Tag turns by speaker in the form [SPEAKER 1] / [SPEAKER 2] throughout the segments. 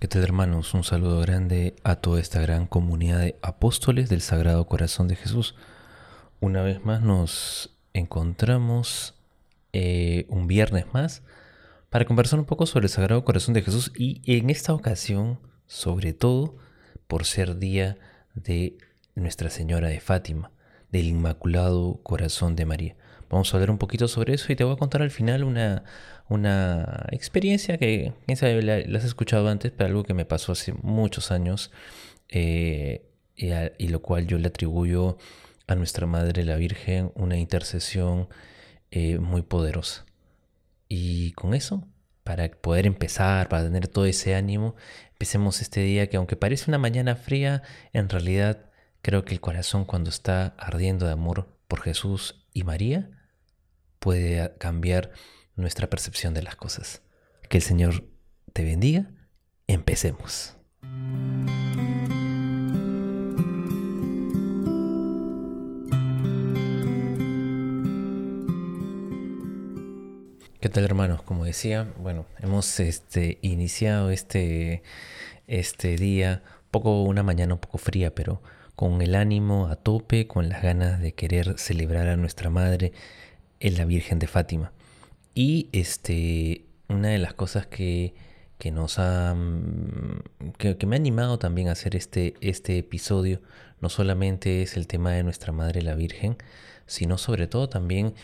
[SPEAKER 1] ¿Qué tal hermanos? Un saludo grande a toda esta gran comunidad de apóstoles del Sagrado Corazón de Jesús. Una vez más nos encontramos eh, un viernes más para conversar un poco sobre el Sagrado Corazón de Jesús y en esta ocasión, sobre todo, por ser día de Nuestra Señora de Fátima, del Inmaculado Corazón de María. Vamos a hablar un poquito sobre eso y te voy a contar al final una, una experiencia que, quién sabe, la, has escuchado antes, pero algo que me pasó hace muchos años eh, y, lo cual yo le atribuyo a nuestra Madre la Virgen una intercesión eh, muy poderosa. Y con eso, para poder empezar, para tener todo ese ánimo, empecemos este día que aunque parece una mañana fría, en realidad creo que el corazón cuando está ardiendo de amor por Jesús y María, puede cambiar nuestra percepción de las cosas. Que el Señor te bendiga. Empecemos. ¿Qué tal hermanos? Como decía, bueno, hemos este, iniciado este, este día, poco una mañana un poco fría, pero con el ánimo a tope, con las ganas de querer celebrar a nuestra Madre en la Virgen de Fátima. Y este, una de las cosas que, que nos ha. Mm, que, me ha animado también a hacer este, este episodio, no solamente es el tema de nuestra Madre la Virgen, sino sobre todo también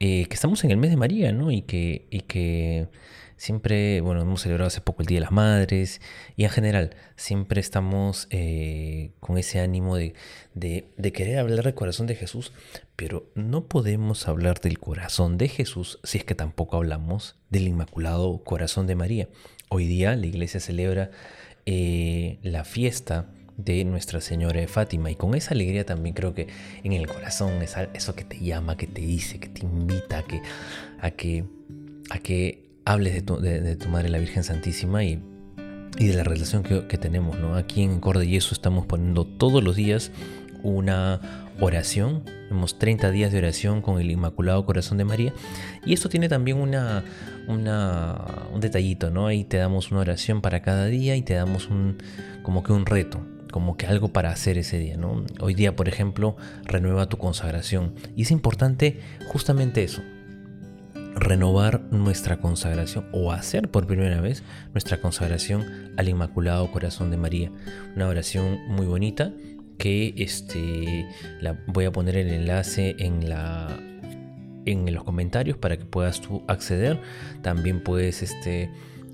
[SPEAKER 1] eh, que estamos en el mes de María, ¿no? Y que, y que siempre, bueno, hemos celebrado hace poco el Día de las Madres y en general siempre estamos eh, con ese ánimo de, de, querer hablar del corazón de Jesús, pero no podemos hablar del corazón de Jesús si es que tampoco hablamos del Inmaculado Corazón de María. Hoy día la iglesia celebra eh, la fiesta de Nuestra Señora de Fátima. Y con esa alegría también creo que en el corazón, es eso que te llama, que te dice, que te invita que, a que, a que hables de tu, de, tu Madre la Virgen Santísima y, de la relación que, tenemos. ¿no? Aquí en Yesu estamos poniendo todos los días una oración. Hemos 30 días de oración con el Inmaculado Corazón de María. Y esto tiene también una, una, un detallito, ¿no? Ahí te damos una oración para cada día y te damos un, como que un reto como que algo para hacer ese día, ¿no? Hoy día, por ejemplo, renueva tu consagración. Y es importante justamente eso, renovar nuestra consagración o hacer por primera vez nuestra consagración al Inmaculado Corazón de María. Una oración muy bonita que este, la voy a poner el enlace en la en los comentarios para que puedas tú acceder. También puedes este,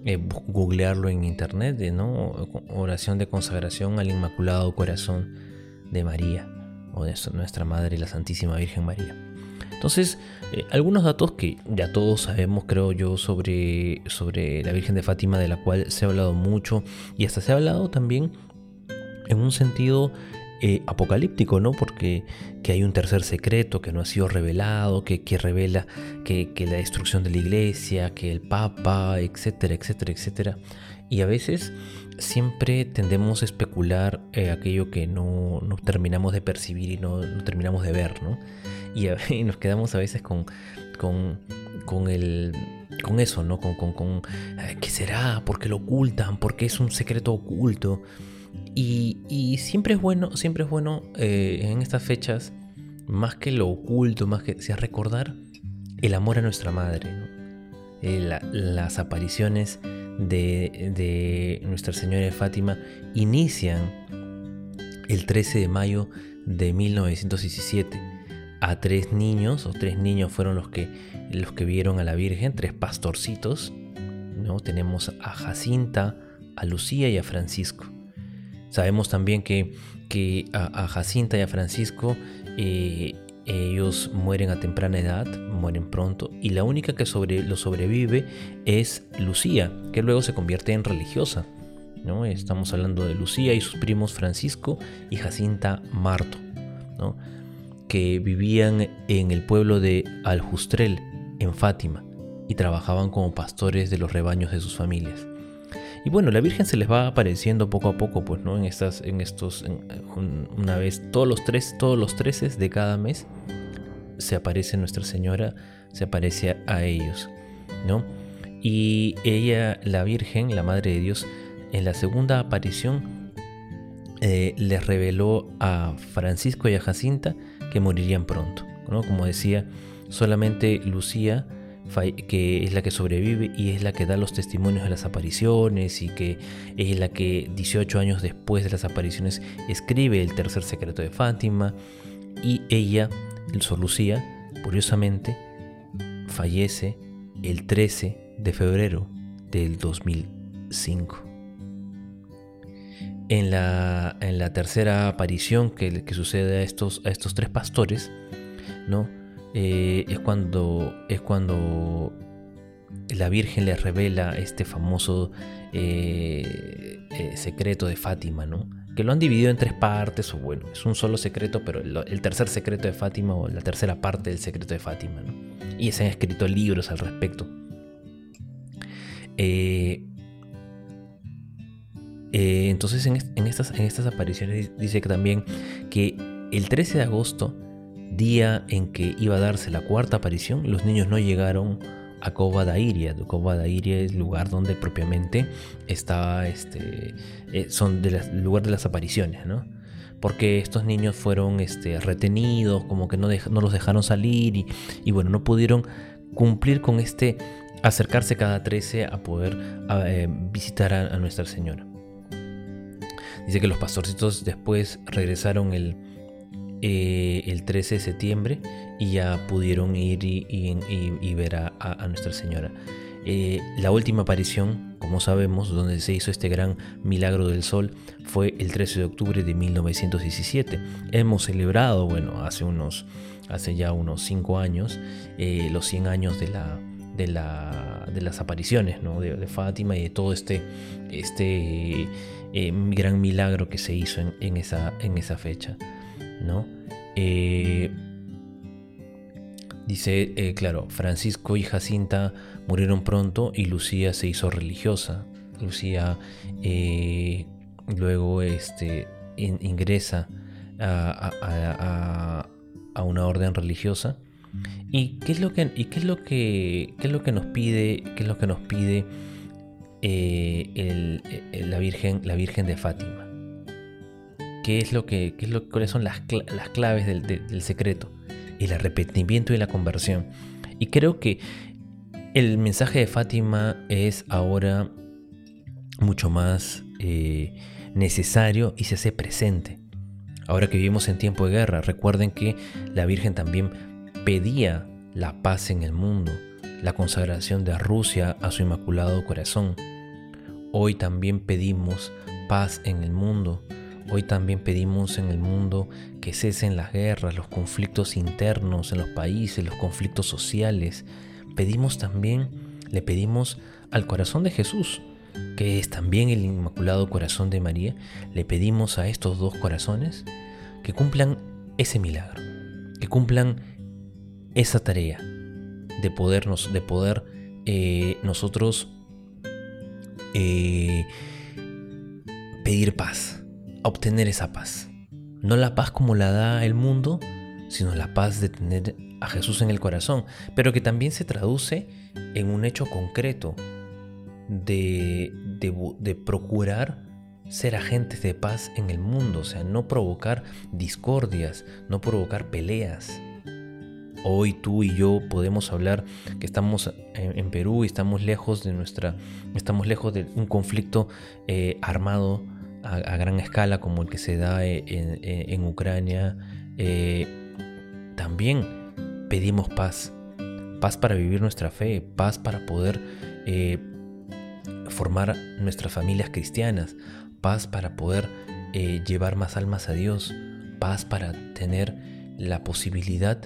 [SPEAKER 1] eh, googlearlo en internet, ¿no? Oración de consagración al Inmaculado Corazón de María o de nuestra Madre la Santísima Virgen María. Entonces, eh, algunos datos que ya todos sabemos, creo yo, sobre, sobre la Virgen de Fátima, de la cual se ha hablado mucho y hasta se ha hablado también en un sentido eh, apocalíptico, ¿no? Porque que hay un tercer secreto que no ha sido revelado, que, que revela que, la destrucción de la iglesia, que el Papa, etcétera, etcétera, etcétera. Y a veces siempre tendemos a especular eh, aquello que no, terminamos de percibir y no, no terminamos de ver, ¿no? y, nos quedamos a veces con, con, con, el, con eso, ¿no? Con, con, con ¿qué será? ¿Por qué lo ocultan? ¿Por qué es un secreto oculto? Y, y siempre es bueno, siempre es bueno eh, en estas fechas, más que lo oculto, más que sea recordar el amor a nuestra madre, eh, las apariciones de, de, Nuestra Señora de Fátima inician el 13 de mayo de 1917 a tres niños, o tres niños fueron los que, los que vieron a la Virgen, tres pastorcitos. ¿no? Tenemos a Jacinta, a Lucía y a Francisco. Sabemos también que, que a, Jacinta y a Francisco eh, ellos mueren a temprana edad, mueren pronto, y la única que sobre, lo sobrevive es Lucía, que luego se convierte en religiosa. ¿no? Estamos hablando de Lucía y sus primos Francisco y Jacinta Marto. ¿no? que vivían en el pueblo de Aljustrel, en Fátima, y trabajaban como pastores de los rebaños de sus familias. Y bueno, la Virgen se les va apareciendo poco a poco, pues, ¿no? En estas, en estos, una vez, todos los tres, todos los treces de cada mes, se aparece Nuestra Señora, se aparece a ellos, ¿no? Y ella, la Virgen, la Madre de Dios, en la segunda aparición eh, les reveló a Francisco y a Jacinta que morirían pronto. Como decía, solamente Lucía, que es la que sobrevive y es la que da los testimonios de las apariciones y que es la que 18 años después de las apariciones escribe el tercer secreto de Fátima y ella, Sor Lucía, curiosamente, fallece el 13 de febrero del 2005. En la, en la tercera aparición que, que, sucede a estos, a estos tres pastores, ¿no? Eh, es, cuando, es cuando la Virgen les revela este famoso eh, eh, secreto de Fátima, ¿no? que lo han dividido en tres partes, o bueno, es un solo secreto, pero el, tercer secreto de Fátima o la tercera parte del secreto de Fátima, ¿no? y se han escrito libros al respecto. entonces en, estas, en estas apariciones dice que también que el 13 de agosto día en que iba a darse la cuarta aparición, los niños no llegaron a Cova da Iria. Cova da Iria es el lugar donde propiamente está, este, eh, son del lugar de las apariciones, ¿no? Porque estos niños fueron este, retenidos, como que no, no los dejaron salir y, y, bueno, no pudieron cumplir con este acercarse cada 13 a poder eh, visitar a Nuestra Señora. Dice que los pastorcitos después regresaron el, eh, el 13 de septiembre y ya pudieron ir y, ver a, Nuestra Señora. Eh, la última aparición, como sabemos, donde se hizo este gran milagro del sol, fue el 13 de octubre de 1917. Hemos celebrado, bueno, hace unos, hace ya unos 5 años, eh, los 100 años de la, de, la, de las apariciones ¿no? de, Fátima y de todo este, este gran milagro que se hizo en, esa, en esa fecha. ¿No? Eh, dice, eh, claro, Francisco y Jacinta murieron pronto y Lucía se hizo religiosa. Lucía eh, luego este, ingresa a, una orden religiosa. ¿Y qué es lo que, es lo que, nos pide, qué es lo que nos pide la Virgen de Fátima? Qué es lo que, es lo, cuáles son las, claves del, secreto, el arrepentimiento y la conversión. Y creo que el mensaje de Fátima es ahora mucho más eh, necesario y se hace presente. Ahora que vivimos en tiempo de guerra, recuerden que la Virgen también pedía la paz en el mundo, la consagración de Rusia a su Inmaculado Corazón. Hoy también pedimos paz en el mundo, Hoy también pedimos en el mundo que cesen las guerras, los conflictos internos en los países, los conflictos sociales. Pedimos también, le pedimos al corazón de Jesús, que es también el Inmaculado Corazón de María, le pedimos a estos dos corazones que cumplan ese milagro, que cumplan esa tarea de podernos, de poder eh, nosotros eh, pedir paz obtener esa paz. No la paz como la da el mundo, sino la paz de tener a Jesús en el corazón, pero que también se traduce en un hecho concreto de, procurar ser agentes de paz en el mundo, o sea, no provocar discordias, no provocar peleas. Hoy tú y yo podemos hablar que estamos en, Perú y estamos lejos de nuestra, estamos lejos de un conflicto eh, armado a, gran escala como el que se da e, en, Ucrania, eh, también pedimos paz. Paz para vivir nuestra fe, paz para poder eh, formar nuestras familias cristianas, paz para poder eh, llevar más almas a Dios, paz para tener la posibilidad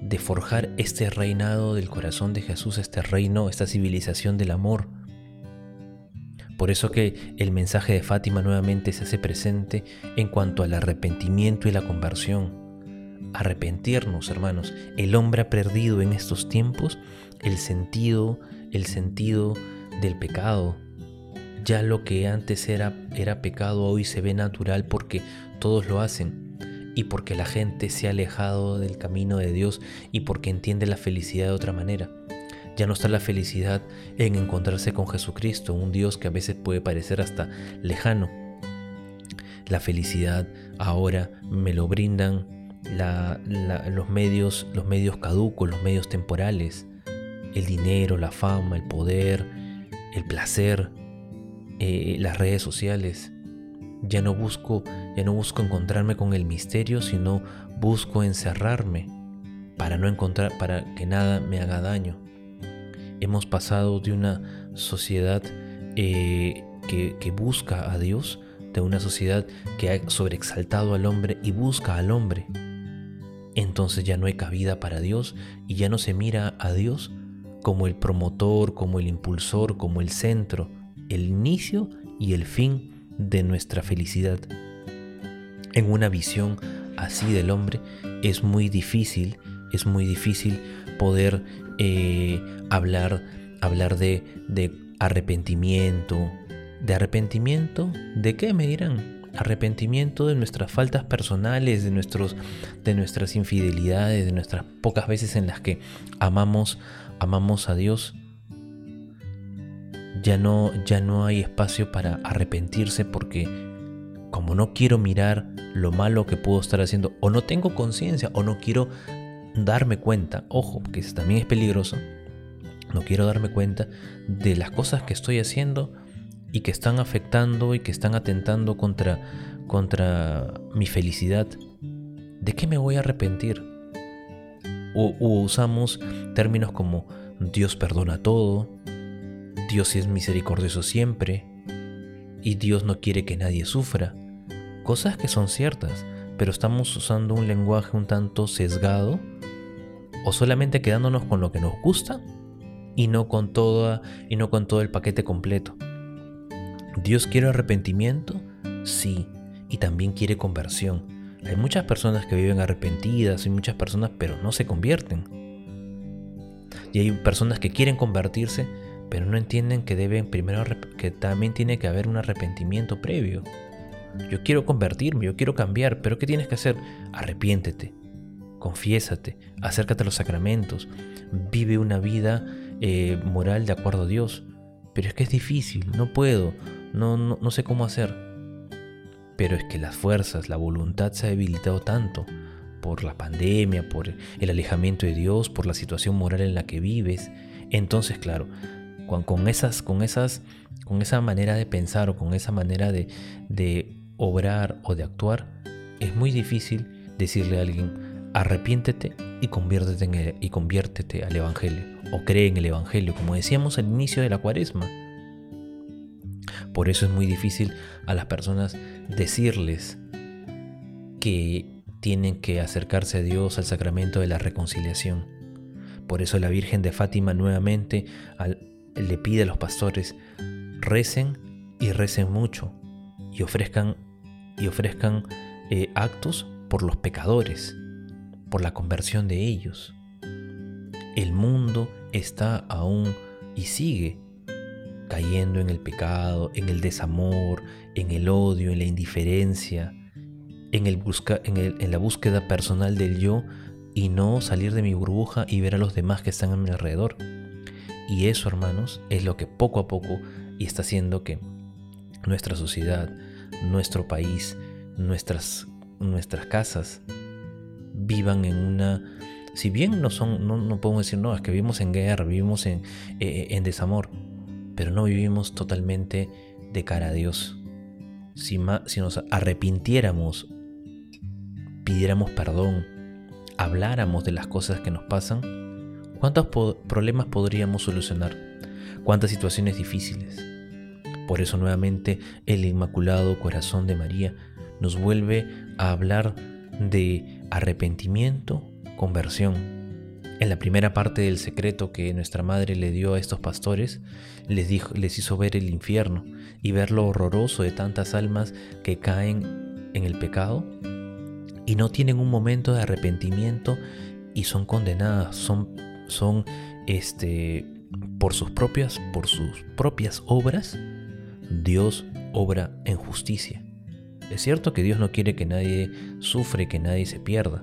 [SPEAKER 1] de forjar este reinado del corazón de Jesús, este reino, esta civilización del amor por eso que el mensaje de Fátima nuevamente se hace presente en cuanto al arrepentimiento y la conversión. Arrepentirnos, hermanos. El hombre ha perdido en estos tiempos el sentido, el sentido del pecado. Ya lo que antes era, era pecado hoy se ve natural porque todos lo hacen y porque la gente se ha alejado del camino de Dios y porque entiende la felicidad de otra manera. Ya no está la felicidad en encontrarse con Jesucristo, un Dios que a veces puede parecer hasta lejano. La felicidad ahora me lo brindan los, medios, los medios caducos, los medios temporales, el dinero, la fama, el poder, el placer, eh, las redes sociales. Ya no busco, ya no busco encontrarme con el misterio, sino busco encerrarme para no encontrar, para que nada me haga daño. Hemos pasado de una sociedad eh, que, que busca a Dios, de una sociedad que ha sobreexaltado al hombre y busca al hombre. Entonces ya no hay cabida para Dios y ya no se mira a Dios como el promotor, como el impulsor, como el centro, el inicio y el fin de nuestra felicidad. En una visión así del hombre es muy difícil, es muy difícil poder eh, hablar, hablar de, de arrepentimiento. ¿De arrepentimiento? ¿De qué me dirán? Arrepentimiento de nuestras faltas personales, de, nuestros, de nuestras infidelidades, de nuestras pocas veces en las que amamos, amamos a Dios ya no, ya no hay espacio para arrepentirse porque como no quiero mirar lo malo que puedo estar haciendo o no tengo conciencia o no quiero darme cuenta, ojo, que también es peligroso, no quiero darme cuenta de las cosas que estoy haciendo y que están afectando y que están atentando contra, contra mi felicidad. ¿De qué me voy a arrepentir? O, o usamos términos como Dios perdona todo, Dios es misericordioso siempre y Dios no quiere que nadie sufra. Cosas que son ciertas, pero estamos usando un lenguaje un tanto sesgado o solamente quedándonos con lo que nos gusta y no con toda y no con todo el paquete completo. Dios quiere arrepentimiento, sí, y también quiere conversión. Hay muchas personas que viven arrepentidas, hay muchas personas pero no se convierten. Y hay personas que quieren convertirse, pero no entienden que deben primero que también tiene que haber un arrepentimiento previo. Yo quiero convertirme, yo quiero cambiar, pero ¿qué tienes que hacer? Arrepiéntete, confiésate, acércate a los sacramentos, vive una vida eh, moral de acuerdo a Dios. Pero es que es difícil, no puedo, no, no, no sé cómo hacer. Pero es que las fuerzas, la voluntad se ha debilitado tanto por la pandemia, por el alejamiento de Dios, por la situación moral en la que vives. Entonces, claro, con, esas, con, esas, con esa manera de pensar o con esa manera de, de obrar o de actuar, es muy difícil decirle a alguien, arrepiéntete y conviértete, y conviértete al Evangelio, o cree en el Evangelio, como decíamos al inicio de la cuaresma. Por eso es muy difícil a las personas decirles que tienen que acercarse a Dios al sacramento de la reconciliación. Por eso la Virgen de Fátima nuevamente le pide a los pastores, recen y recen mucho y ofrezcan, y ofrezcan eh, actos por los pecadores, por la conversión de ellos. El mundo está aún y sigue cayendo en el pecado, en el desamor, en el odio, en la indiferencia, en, el busca, en, en la búsqueda personal del yo y no salir de mi burbuja y ver a los demás que están a mi alrededor. Y eso, hermanos, es lo que poco a poco y está haciendo que nuestra sociedad, nuestro país, nuestras, nuestras casas vivan en una... Si bien no son, no, no podemos decir, no, es que vivimos en guerra, vivimos en, eh, en desamor, pero no vivimos totalmente de cara a Dios. Si, si nos arrepintiéramos, pidiéramos perdón, habláramos de las cosas que nos pasan, ¿Cuántos problemas podríamos solucionar? ¿Cuántas situaciones difíciles? Por eso nuevamente el Inmaculado Corazón de María nos vuelve a hablar de arrepentimiento, conversión. En la primera parte del secreto que nuestra madre le dio a estos pastores, les, dijo, les hizo ver el infierno y ver lo horroroso de tantas almas que caen en el pecado y no tienen un momento de arrepentimiento y son condenadas, son son este por sus propias por sus propias obras Dios obra en justicia. Es cierto que Dios no quiere que nadie sufre, que nadie se pierda,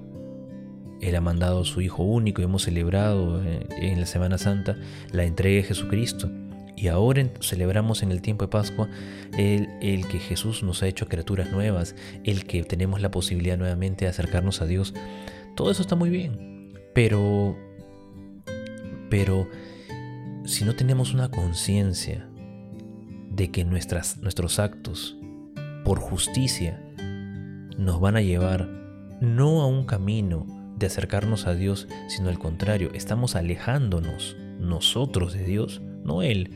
[SPEAKER 1] Él ha mandado a su Hijo único y hemos celebrado eh, en la Semana Santa la entrega de Jesucristo. Y ahora celebramos en el tiempo de Pascua el, el, que Jesús nos ha hecho criaturas nuevas, el que tenemos la posibilidad nuevamente de acercarnos a Dios. Todo eso está muy bien, pero, pero si no tenemos una conciencia de que nuestras, nuestros actos por justicia nos van a llevar no a un camino de acercarnos a Dios, sino al contrario, estamos alejándonos nosotros de Dios, no Él,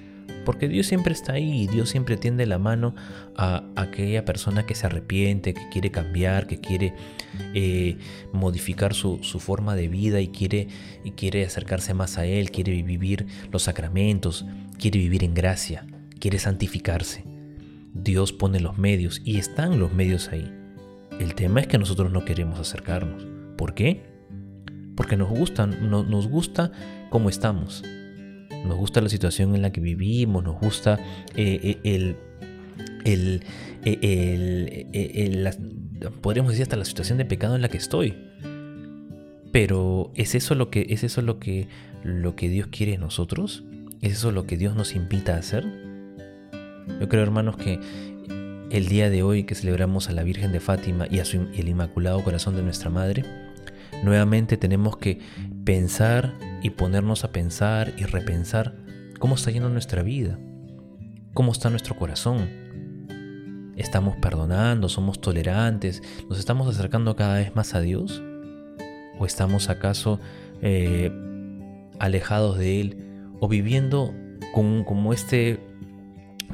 [SPEAKER 1] porque Dios siempre está ahí y Dios siempre tiende la mano a, aquella persona que se arrepiente, que quiere cambiar, que quiere eh, modificar su, forma de vida y quiere, y quiere acercarse más a Él, quiere vivir los sacramentos, quiere vivir en gracia, quiere santificarse. Dios pone los medios y están los medios ahí. El tema es que nosotros no queremos acercarnos. ¿Por qué? Porque nos gusta, nos gusta cómo estamos nos gusta la situación en la que vivimos, nos gusta eh, eh, el, el, podríamos decir hasta la situación de pecado en la que estoy. Pero ¿es eso lo que, es eso lo que, lo que Dios quiere de nosotros? ¿Es eso lo que Dios nos invita a hacer? Yo creo, hermanos, que el día de hoy que celebramos a la Virgen de Fátima y a su, el Inmaculado Corazón de nuestra Madre, nuevamente tenemos que pensar y ponernos a pensar y repensar cómo está yendo nuestra vida, cómo está nuestro corazón. ¿Estamos perdonando? ¿Somos tolerantes? ¿Nos estamos acercando cada vez más a Dios? ¿O estamos acaso eh, alejados de Él? ¿O viviendo como, este,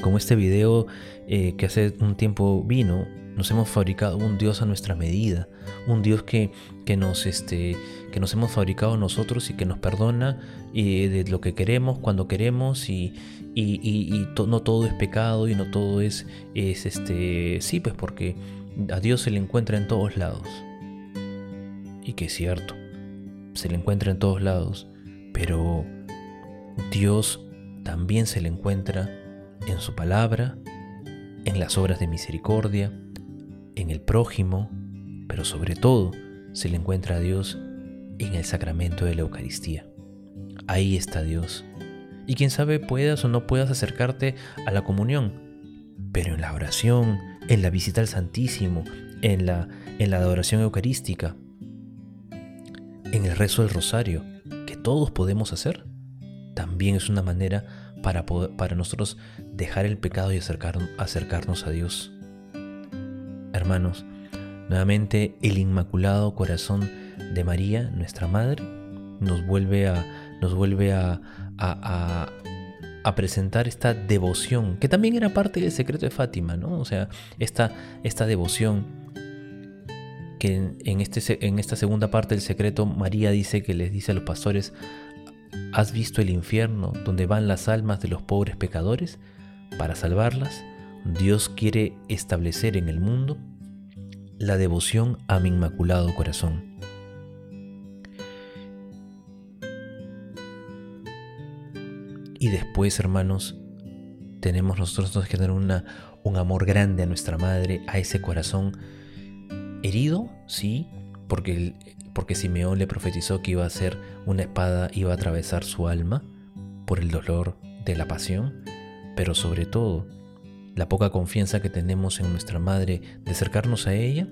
[SPEAKER 1] como este video eh, que hace un tiempo vino? Nos hemos fabricado un Dios a nuestra medida, un Dios que, que, nos, este, que nos hemos fabricado nosotros y que nos perdona y de lo que queremos, cuando queremos y, y, no todo es pecado y no todo es, es este, sí, pues porque a Dios se le encuentra en todos lados. Y que es cierto, se le encuentra en todos lados, pero Dios también se le encuentra en su palabra, en las obras de misericordia, en el prójimo, pero sobre todo se le encuentra a Dios en el sacramento de la Eucaristía. Ahí está Dios. Y quién sabe puedas o no puedas acercarte a la comunión, pero en la oración, en la visita al Santísimo, en la, en la adoración eucarística, en el rezo del rosario, que todos podemos hacer, también es una manera para, para nosotros dejar el pecado y acercarnos a Dios hermanos. Nuevamente el Inmaculado Corazón de María, nuestra Madre, nos vuelve a, nos vuelve a, a, presentar esta devoción, que también era parte del secreto de Fátima, ¿no? O sea, esta, esta devoción que este, en esta segunda parte del secreto María dice que les dice a los pastores, ¿has visto el infierno donde van las almas de los pobres pecadores para salvarlas? Dios quiere establecer en el mundo la devoción a mi inmaculado corazón. Y después, hermanos, tenemos nosotros que tener un amor grande a nuestra madre, a ese corazón herido, sí, porque, porque Simeón le profetizó que iba a ser una espada, iba a atravesar su alma por el dolor de la pasión, pero sobre todo la poca confianza que tenemos en nuestra madre de acercarnos a ella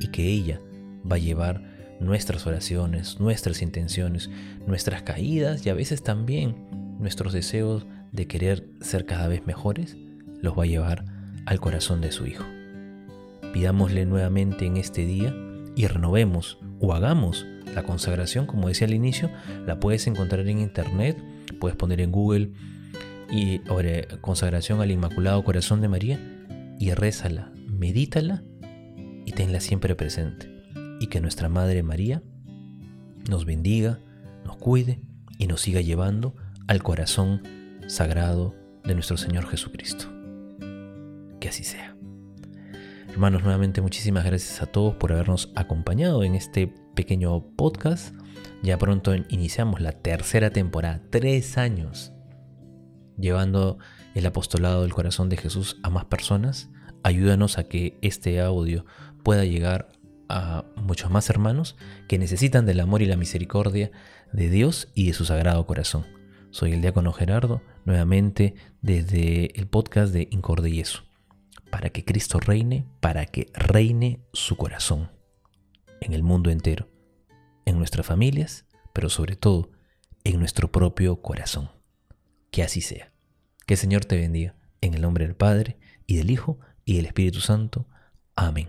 [SPEAKER 1] y que ella va a llevar nuestras oraciones, nuestras intenciones, nuestras caídas y a veces también nuestros deseos de querer ser cada vez mejores, los va a llevar al corazón de su Hijo. Pidámosle nuevamente en este día y renovemos o hagamos la consagración, como decía al inicio, la puedes encontrar en internet, puedes poner en Google y consagración al Inmaculado Corazón de María y rézala, medítala y tenla siempre presente. Y que nuestra Madre María nos bendiga, nos cuide y nos siga llevando al corazón sagrado de nuestro Señor Jesucristo. Que así sea. Hermanos, nuevamente muchísimas gracias a todos por habernos acompañado en este pequeño podcast. Ya pronto iniciamos la tercera temporada, tres años llevando el apostolado del corazón de Jesús a más personas, ayúdanos a que este audio pueda llegar a muchos más hermanos que necesitan del amor y la misericordia de Dios y de su sagrado corazón. Soy el diácono Gerardo, nuevamente desde el podcast de Incorde para que Cristo reine, para que reine su corazón en el mundo entero, en nuestras familias, pero sobre todo en nuestro propio corazón. Que así sea. Que el Señor te bendiga, en el nombre del Padre, y del Hijo, y del Espíritu Santo. Amén.